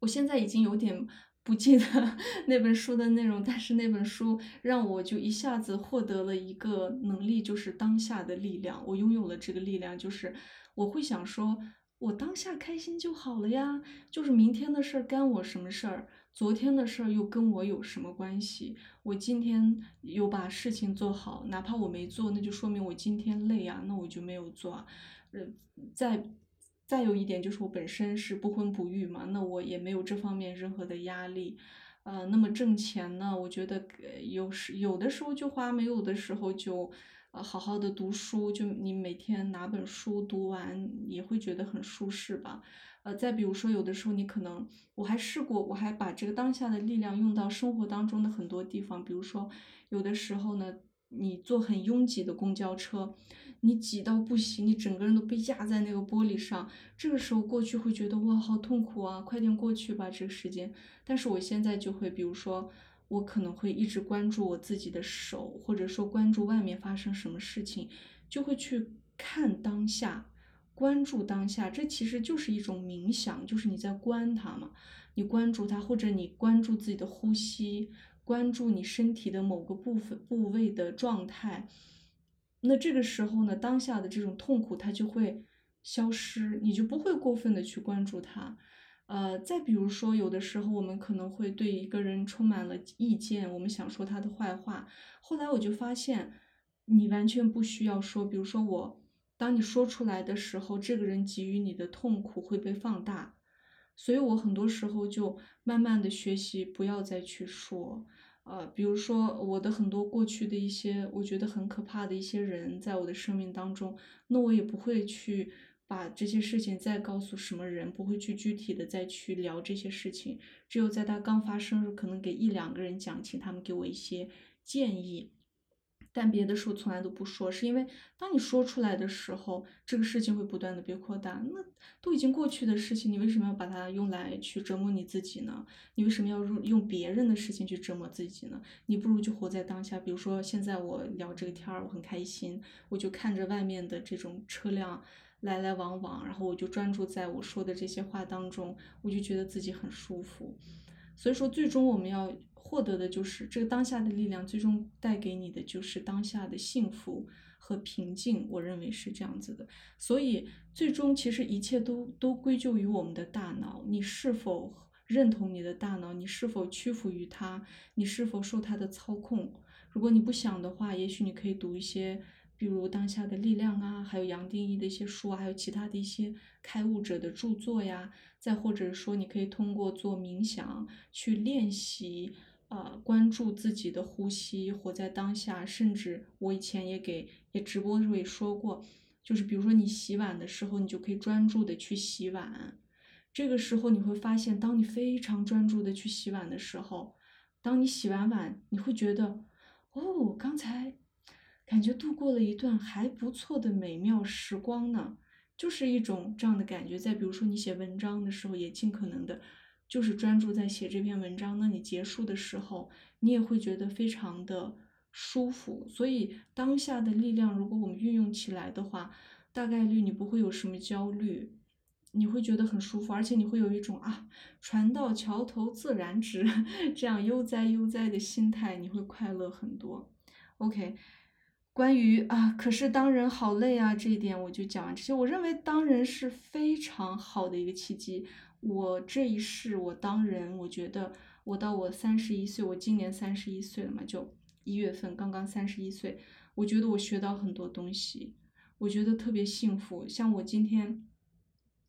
我现在已经有点不记得 (laughs) 那本书的内容，但是那本书让我就一下子获得了一个能力，就是当下的力量。我拥有了这个力量，就是我会想说，我当下开心就好了呀。就是明天的事儿干我什么事儿？昨天的事儿又跟我有什么关系？我今天有把事情做好，哪怕我没做，那就说明我今天累啊，那我就没有做。呃，再。再有一点就是我本身是不婚不育嘛，那我也没有这方面任何的压力，呃，那么挣钱呢，我觉得有时有的时候就花，没有的时候就，呃，好好的读书，就你每天拿本书读完，也会觉得很舒适吧，呃，再比如说有的时候你可能，我还试过，我还把这个当下的力量用到生活当中的很多地方，比如说有的时候呢，你坐很拥挤的公交车。你挤到不行，你整个人都被压在那个玻璃上。这个时候过去会觉得哇，好痛苦啊！快点过去吧，这个时间。但是我现在就会，比如说，我可能会一直关注我自己的手，或者说关注外面发生什么事情，就会去看当下，关注当下。这其实就是一种冥想，就是你在观它嘛，你关注它，或者你关注自己的呼吸，关注你身体的某个部分部位的状态。那这个时候呢，当下的这种痛苦它就会消失，你就不会过分的去关注它。呃，再比如说，有的时候我们可能会对一个人充满了意见，我们想说他的坏话。后来我就发现，你完全不需要说。比如说我，当你说出来的时候，这个人给予你的痛苦会被放大。所以我很多时候就慢慢的学习，不要再去说。呃，比如说我的很多过去的一些我觉得很可怕的一些人，在我的生命当中，那我也不会去把这些事情再告诉什么人，不会去具体的再去聊这些事情。只有在他刚发生时，可能给一两个人讲，请他们给我一些建议。但别的时候从来都不说，是因为当你说出来的时候，这个事情会不断的被扩大。那都已经过去的事情，你为什么要把它用来去折磨你自己呢？你为什么要用用别人的事情去折磨自己呢？你不如就活在当下。比如说现在我聊这个天儿，我很开心，我就看着外面的这种车辆来来往往，然后我就专注在我说的这些话当中，我就觉得自己很舒服。所以说，最终我们要。获得的就是这个当下的力量，最终带给你的就是当下的幸福和平静。我认为是这样子的，所以最终其实一切都都归咎于我们的大脑。你是否认同你的大脑？你是否屈服于它？你是否受它的操控？如果你不想的话，也许你可以读一些。比如当下的力量啊，还有杨定一的一些书啊，还有其他的一些开悟者的著作呀，再或者说你可以通过做冥想去练习，呃，关注自己的呼吸，活在当下。甚至我以前也给也直播的时候也说过，就是比如说你洗碗的时候，你就可以专注的去洗碗。这个时候你会发现，当你非常专注的去洗碗的时候，当你洗完碗，你会觉得，哦，刚才。感觉度过了一段还不错的美妙时光呢，就是一种这样的感觉。再比如说，你写文章的时候，也尽可能的，就是专注在写这篇文章。那你结束的时候，你也会觉得非常的舒服。所以，当下的力量，如果我们运用起来的话，大概率你不会有什么焦虑，你会觉得很舒服，而且你会有一种啊，船到桥头自然直，(laughs) 这样悠哉悠哉的心态，你会快乐很多。OK。关于啊，可是当人好累啊，这一点我就讲完这些。我认为当人是非常好的一个契机。我这一世我当人，我觉得我到我三十一岁，我今年三十一岁了嘛，就一月份刚刚三十一岁，我觉得我学到很多东西，我觉得特别幸福。像我今天。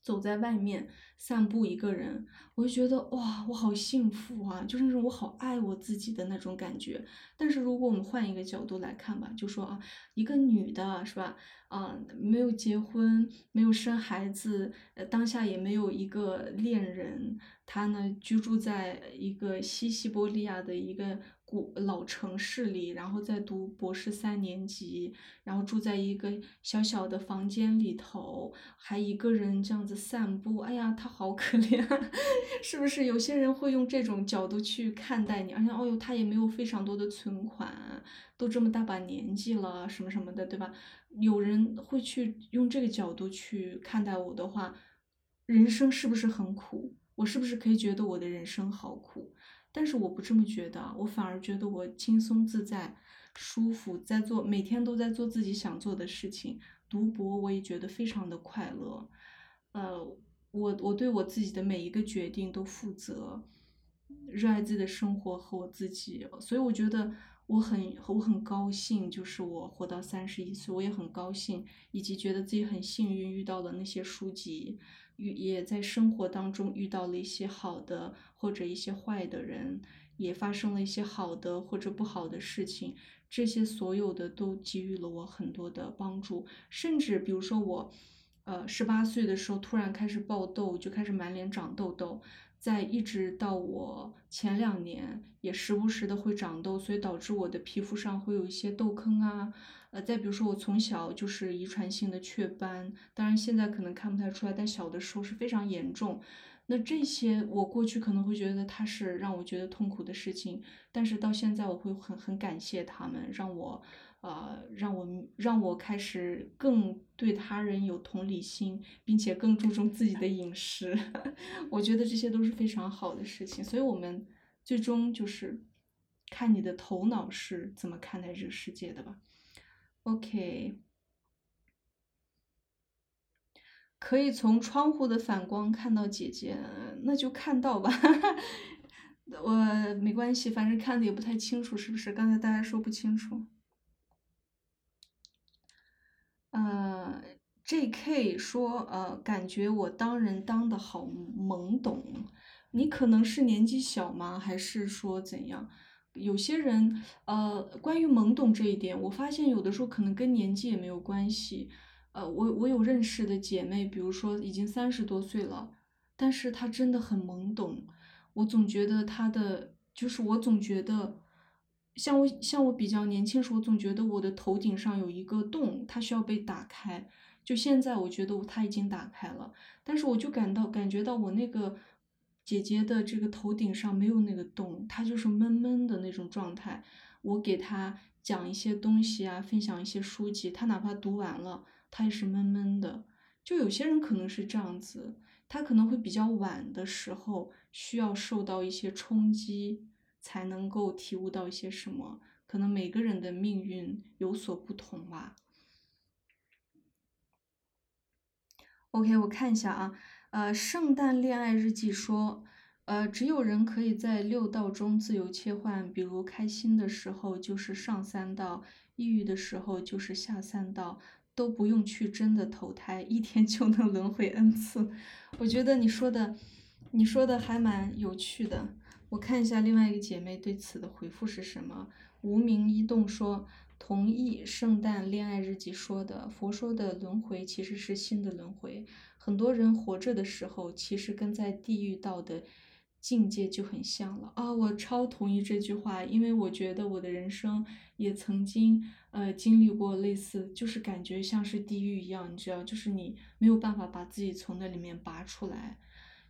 走在外面散步，一个人，我就觉得哇，我好幸福啊，就是那种我好爱我自己的那种感觉。但是如果我们换一个角度来看吧，就说啊，一个女的是吧，啊，没有结婚，没有生孩子，呃，当下也没有一个恋人，她呢居住在一个西西伯利亚的一个。古老城市里，然后在读博士三年级，然后住在一个小小的房间里头，还一个人这样子散步。哎呀，他好可怜，(laughs) 是不是？有些人会用这种角度去看待你，而且，哦哟，他也没有非常多的存款，都这么大把年纪了，什么什么的，对吧？有人会去用这个角度去看待我的话，人生是不是很苦？我是不是可以觉得我的人生好苦？但是我不这么觉得，我反而觉得我轻松自在、舒服，在做每天都在做自己想做的事情。读博我也觉得非常的快乐，呃，我我对我自己的每一个决定都负责，热爱自己的生活和我自己，所以我觉得我很我很高兴，就是我活到三十一岁，我也很高兴，以及觉得自己很幸运遇到了那些书籍。遇也在生活当中遇到了一些好的或者一些坏的人，也发生了一些好的或者不好的事情，这些所有的都给予了我很多的帮助，甚至比如说我，呃，十八岁的时候突然开始爆痘，就开始满脸长痘痘。在一直到我前两年也时不时的会长痘，所以导致我的皮肤上会有一些痘坑啊。呃，再比如说我从小就是遗传性的雀斑，当然现在可能看不太出来，但小的时候是非常严重。那这些我过去可能会觉得它是让我觉得痛苦的事情，但是到现在我会很很感谢他们，让我。呃，让我让我开始更对他人有同理心，并且更注重自己的饮食。(laughs) 我觉得这些都是非常好的事情。所以，我们最终就是看你的头脑是怎么看待这个世界的吧。OK，可以从窗户的反光看到姐姐，那就看到吧。(laughs) 我没关系，反正看的也不太清楚，是不是？刚才大家说不清楚。呃，J.K. 说，呃，感觉我当人当的好懵懂。你可能是年纪小吗？还是说怎样？有些人，呃，关于懵懂这一点，我发现有的时候可能跟年纪也没有关系。呃，我我有认识的姐妹，比如说已经三十多岁了，但是她真的很懵懂。我总觉得她的，就是我总觉得，像我像我比较年轻时候，总觉得我的头顶上有一个洞，它需要被打开。就现在，我觉得它已经打开了，但是我就感到感觉到我那个。姐姐的这个头顶上没有那个洞，她就是闷闷的那种状态。我给她讲一些东西啊，分享一些书籍，她哪怕读完了，她也是闷闷的。就有些人可能是这样子，他可能会比较晚的时候需要受到一些冲击，才能够体悟到一些什么。可能每个人的命运有所不同吧。OK，我看一下啊。呃，圣诞恋爱日记说，呃，只有人可以在六道中自由切换，比如开心的时候就是上三道，抑郁的时候就是下三道，都不用去真的投胎，一天就能轮回 n 次。我觉得你说的，你说的还蛮有趣的。我看一下另外一个姐妹对此的回复是什么。无名一动说。同意圣诞恋爱日记说的，佛说的轮回其实是新的轮回。很多人活着的时候，其实跟在地狱道的境界就很像了啊！我超同意这句话，因为我觉得我的人生也曾经呃经历过类似，就是感觉像是地狱一样，你知道，就是你没有办法把自己从那里面拔出来，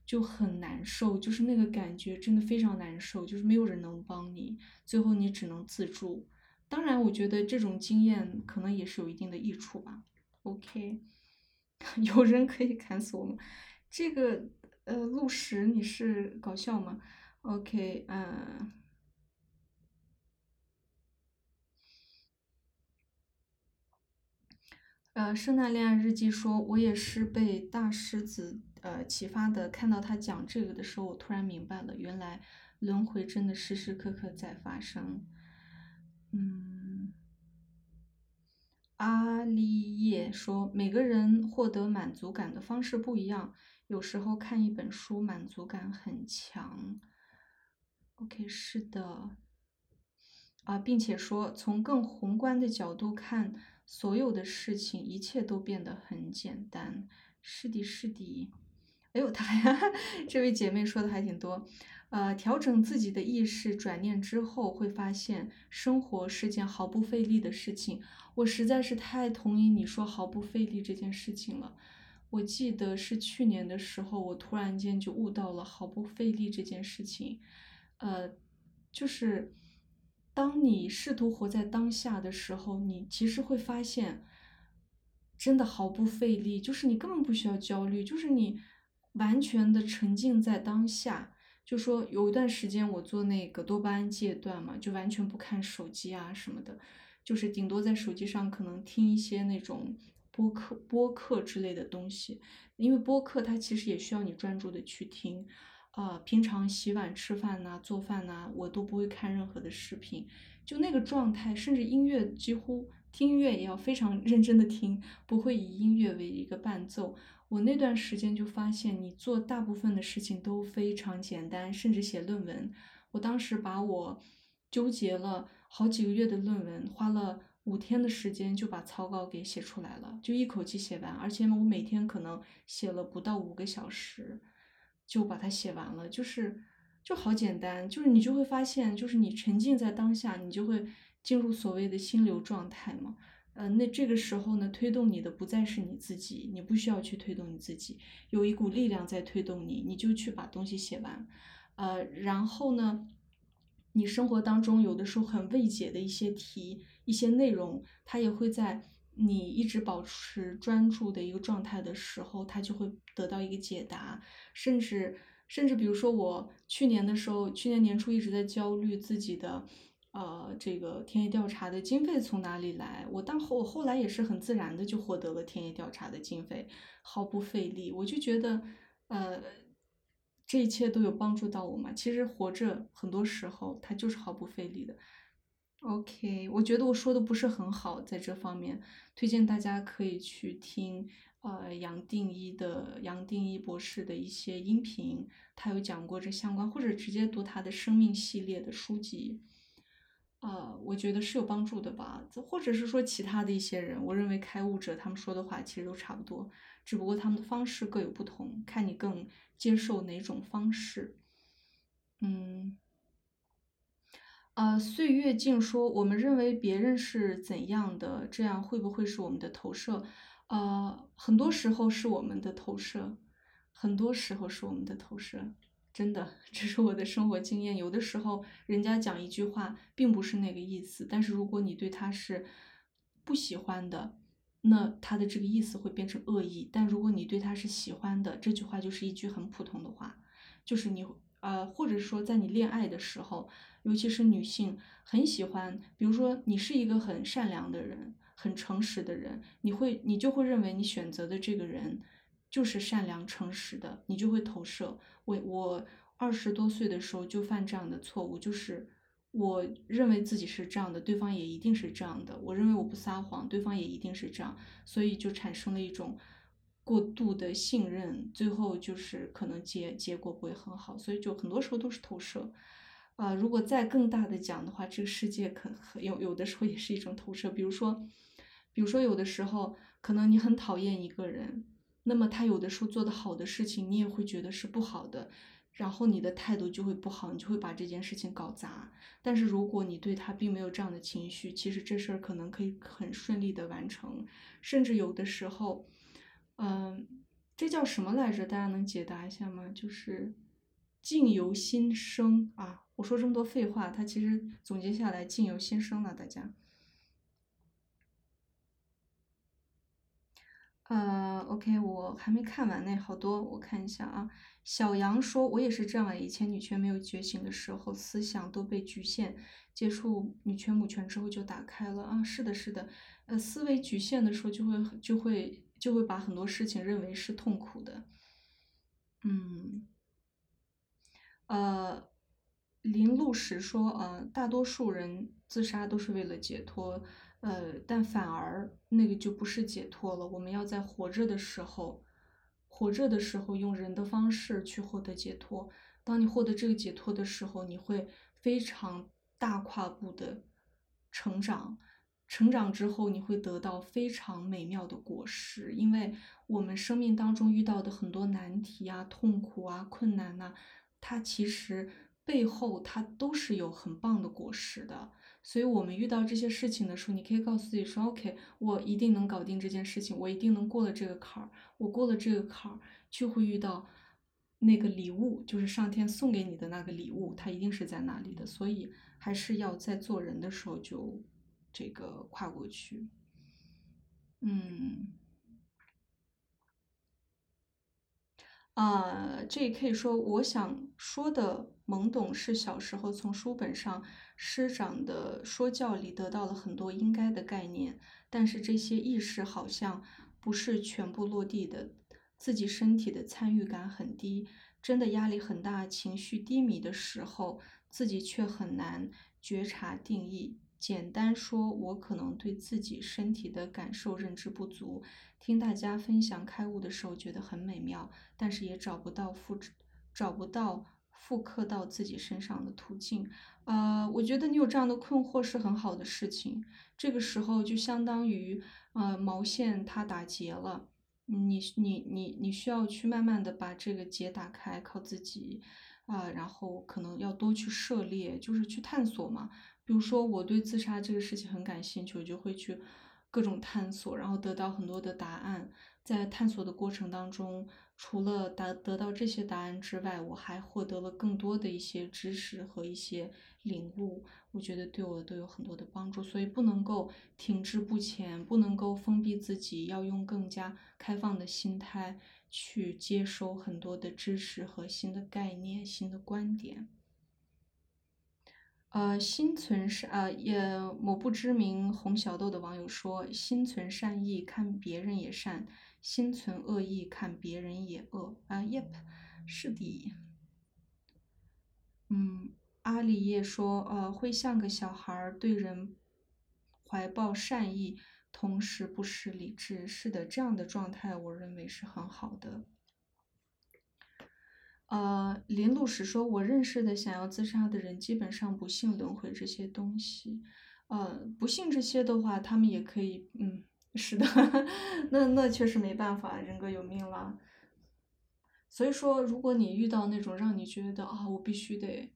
就很难受，就是那个感觉真的非常难受，就是没有人能帮你，最后你只能自助。当然，我觉得这种经验可能也是有一定的益处吧。OK，(laughs) 有人可以砍死我吗？这个呃，陆石你是搞笑吗？OK，嗯，呃，圣诞恋爱日记说，我也是被大狮子呃启发的，看到他讲这个的时候，我突然明白了，原来轮回真的时时刻刻在发生。嗯，阿丽叶说，每个人获得满足感的方式不一样，有时候看一本书满足感很强。OK，是的，啊，并且说，从更宏观的角度看，所有的事情，一切都变得很简单。是的，是的。哎呦，他呀，(laughs) 这位姐妹说的还挺多。呃，调整自己的意识，转念之后会发现，生活是件毫不费力的事情。我实在是太同意你说毫不费力这件事情了。我记得是去年的时候，我突然间就悟到了毫不费力这件事情。呃，就是当你试图活在当下的时候，你其实会发现，真的毫不费力，就是你根本不需要焦虑，就是你完全的沉浸在当下。就说有一段时间我做那个多巴胺戒断嘛，就完全不看手机啊什么的，就是顶多在手机上可能听一些那种播客、播客之类的东西，因为播客它其实也需要你专注的去听。啊，平常洗碗、吃饭呐、做饭呐，我都不会看任何的视频，就那个状态，甚至音乐几乎听音乐也要非常认真的听，不会以音乐为一个伴奏。我那段时间就发现，你做大部分的事情都非常简单，甚至写论文。我当时把我纠结了好几个月的论文，花了五天的时间就把草稿给写出来了，就一口气写完。而且我每天可能写了不到五个小时，就把它写完了。就是就好简单，就是你就会发现，就是你沉浸在当下，你就会进入所谓的心流状态嘛。呃，那这个时候呢，推动你的不再是你自己，你不需要去推动你自己，有一股力量在推动你，你就去把东西写完。呃，然后呢，你生活当中有的时候很未解的一些题、一些内容，它也会在你一直保持专注的一个状态的时候，它就会得到一个解答。甚至，甚至比如说我去年的时候，去年年初一直在焦虑自己的。呃，这个田野调查的经费从哪里来？我当后后来也是很自然的就获得了田野调查的经费，毫不费力。我就觉得，呃，这一切都有帮助到我嘛。其实活着很多时候它就是毫不费力的。OK，我觉得我说的不是很好，在这方面，推荐大家可以去听，呃，杨定一的杨定一博士的一些音频，他有讲过这相关，或者直接读他的生命系列的书籍，呃，我觉得是有帮助的吧，或者是说其他的一些人，我认为开悟者他们说的话其实都差不多，只不过他们的方式各有不同，看你更接受哪种方式，嗯。呃，岁月静说，我们认为别人是怎样的，这样会不会是我们的投射？呃，很多时候是我们的投射，很多时候是我们的投射，真的，(laughs) 这是我的生活经验。有的时候人家讲一句话，并不是那个意思，但是如果你对他是不喜欢的，那他的这个意思会变成恶意；但如果你对他是喜欢的，这句话就是一句很普通的话，就是你。呃，或者说在你恋爱的时候，尤其是女性很喜欢，比如说你是一个很善良的人，很诚实的人，你会你就会认为你选择的这个人就是善良诚实的，你就会投射。我我二十多岁的时候就犯这样的错误，就是我认为自己是这样的，对方也一定是这样的。我认为我不撒谎，对方也一定是这样，所以就产生了一种。过度的信任，最后就是可能结结果不会很好，所以就很多时候都是投射。啊，如果再更大的讲的话，这个世界可有有的时候也是一种投射。比如说，比如说有的时候可能你很讨厌一个人，那么他有的时候做的好的事情，你也会觉得是不好的，然后你的态度就会不好，你就会把这件事情搞砸。但是如果你对他并没有这样的情绪，其实这事儿可能可以很顺利的完成，甚至有的时候。嗯，这叫什么来着？大家能解答一下吗？就是“境由心生”啊！我说这么多废话，它其实总结下来“境由心生”了。大家，呃，OK，我还没看完呢，好多，我看一下啊。小杨说：“我也是这样，以前女权没有觉醒的时候，思想都被局限，接触女权母权之后就打开了啊。是的，是的，呃，思维局限的时候就会就会。”就会把很多事情认为是痛苦的，嗯，呃，林路时说，呃，大多数人自杀都是为了解脱，呃，但反而那个就不是解脱了。我们要在活着的时候，活着的时候用人的方式去获得解脱。当你获得这个解脱的时候，你会非常大跨步的成长。成长之后，你会得到非常美妙的果实，因为我们生命当中遇到的很多难题啊、痛苦啊、困难呐，它其实背后它都是有很棒的果实的。所以，我们遇到这些事情的时候，你可以告诉自己说：“OK，我一定能搞定这件事情，我一定能过了这个坎儿。我过了这个坎儿，就会遇到那个礼物，就是上天送给你的那个礼物，它一定是在那里的。所以，还是要在做人的时候就。”这个跨过去，嗯，啊，这可以说我想说的懵懂是小时候从书本上师长的说教里得到了很多应该的概念，但是这些意识好像不是全部落地的，自己身体的参与感很低，真的压力很大，情绪低迷的时候，自己却很难觉察定义。简单说，我可能对自己身体的感受认知不足。听大家分享开悟的时候，觉得很美妙，但是也找不到复制、找不到复刻到自己身上的途径。呃，我觉得你有这样的困惑是很好的事情。这个时候就相当于，呃，毛线它打结了，你你你你需要去慢慢的把这个结打开，靠自己，啊，然后可能要多去涉猎，就是去探索嘛。比如说，我对自杀这个事情很感兴趣，我就会去各种探索，然后得到很多的答案。在探索的过程当中，除了答得到这些答案之外，我还获得了更多的一些知识和一些领悟，我觉得对我都有很多的帮助。所以不能够停滞不前，不能够封闭自己，要用更加开放的心态去接收很多的知识和新的概念、新的观点。呃，心存善，呃，也某不知名红小豆的网友说，心存善意，看别人也善；心存恶意，看别人也恶。啊，Yep，是的。嗯阿里叶说，呃，会像个小孩儿，对人怀抱善意，同时不失理智。是的，这样的状态，我认为是很好的。呃，林路史说，我认识的想要自杀的人，基本上不信轮回这些东西。呃，不信这些的话，他们也可以，嗯，是的，(laughs) 那那确实没办法，人各有命了。所以说，如果你遇到那种让你觉得啊，我必须得，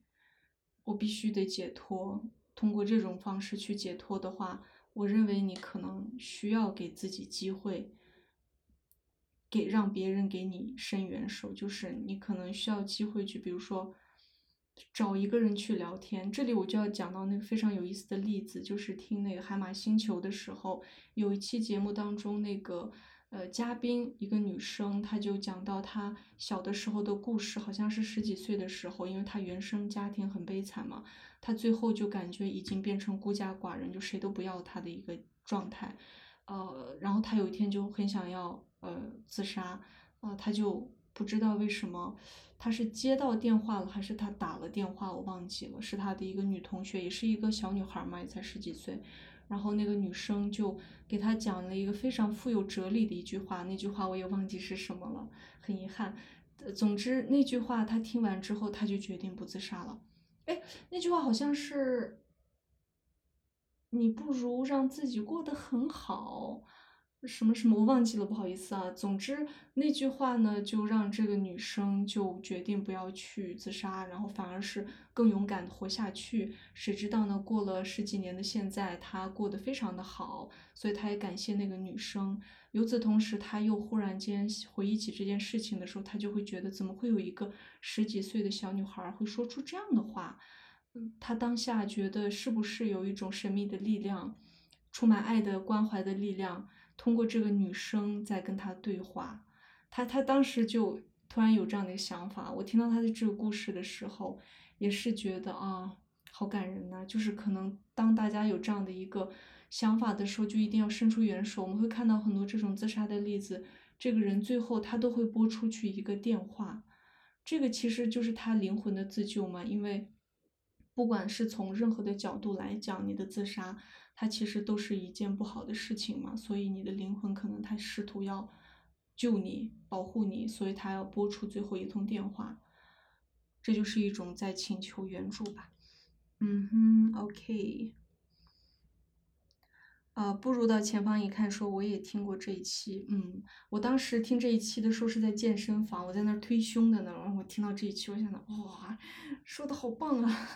我必须得解脱，通过这种方式去解脱的话，我认为你可能需要给自己机会。给让别人给你伸援手，就是你可能需要机会去，比如说找一个人去聊天。这里我就要讲到那个非常有意思的例子，就是听那个海马星球的时候，有一期节目当中，那个呃嘉宾一个女生，她就讲到她小的时候的故事，好像是十几岁的时候，因为她原生家庭很悲惨嘛，她最后就感觉已经变成孤家寡人，就谁都不要她的一个状态。呃，然后她有一天就很想要。呃，自杀，啊，她就不知道为什么，他是接到电话了还是他打了电话，我忘记了，是他的一个女同学，也是一个小女孩嘛，也才十几岁，然后那个女生就给他讲了一个非常富有哲理的一句话，那句话我也忘记是什么了，很遗憾，总之那句话他听完之后，他就决定不自杀了，哎，那句话好像是，你不如让自己过得很好。什么什么我忘记了，不好意思啊。总之那句话呢，就让这个女生就决定不要去自杀，然后反而是更勇敢的活下去。谁知道呢？过了十几年的现在，她过得非常的好，所以她也感谢那个女生。与此同时，她又忽然间回忆起这件事情的时候，她就会觉得怎么会有一个十几岁的小女孩会说出这样的话？嗯，她当下觉得是不是有一种神秘的力量，充满爱的关怀的力量？通过这个女生在跟他对话，他他当时就突然有这样的一个想法。我听到他的这个故事的时候，也是觉得啊，好感人呐。就是可能当大家有这样的一个想法的时候，就一定要伸出援手。我们会看到很多这种自杀的例子，这个人最后他都会拨出去一个电话，这个其实就是他灵魂的自救嘛。因为不管是从任何的角度来讲，你的自杀。它其实都是一件不好的事情嘛，所以你的灵魂可能他试图要救你、保护你，所以他要拨出最后一通电话，这就是一种在请求援助吧。嗯哼，OK。啊，不如到前方一看，说我也听过这一期，嗯，我当时听这一期的时候是在健身房，我在那推胸的呢，然后我听到这一期，我想到哇，说的好棒啊。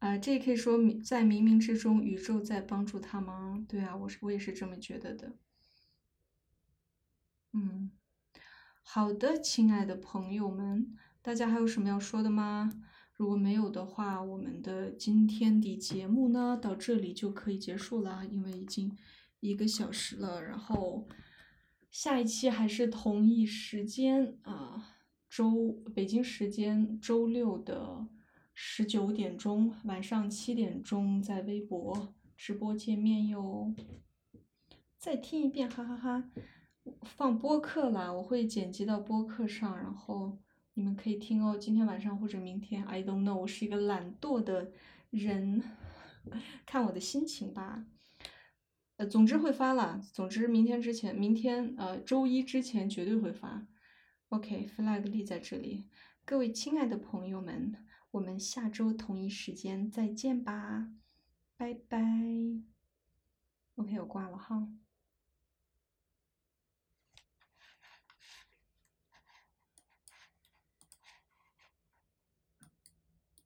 啊，这也可以说在冥冥之中，宇宙在帮助他吗？对啊，我是我也是这么觉得的。嗯，好的，亲爱的朋友们，大家还有什么要说的吗？如果没有的话，我们的今天的节目呢，到这里就可以结束了，因为已经一个小时了。然后下一期还是同一时间啊，周北京时间周六的。十九点钟，晚上七点钟，在微博直播见面哟。再听一遍，哈哈哈！放播客啦，我会剪辑到播客上，然后你们可以听哦。今天晚上或者明天，I don't know，我是一个懒惰的人，看我的心情吧。呃，总之会发了。总之，明天之前，明天呃周一之前绝对会发。OK，flag 立在这里，各位亲爱的朋友们。我们下周同一时间再见吧，拜拜。OK，我挂了哈。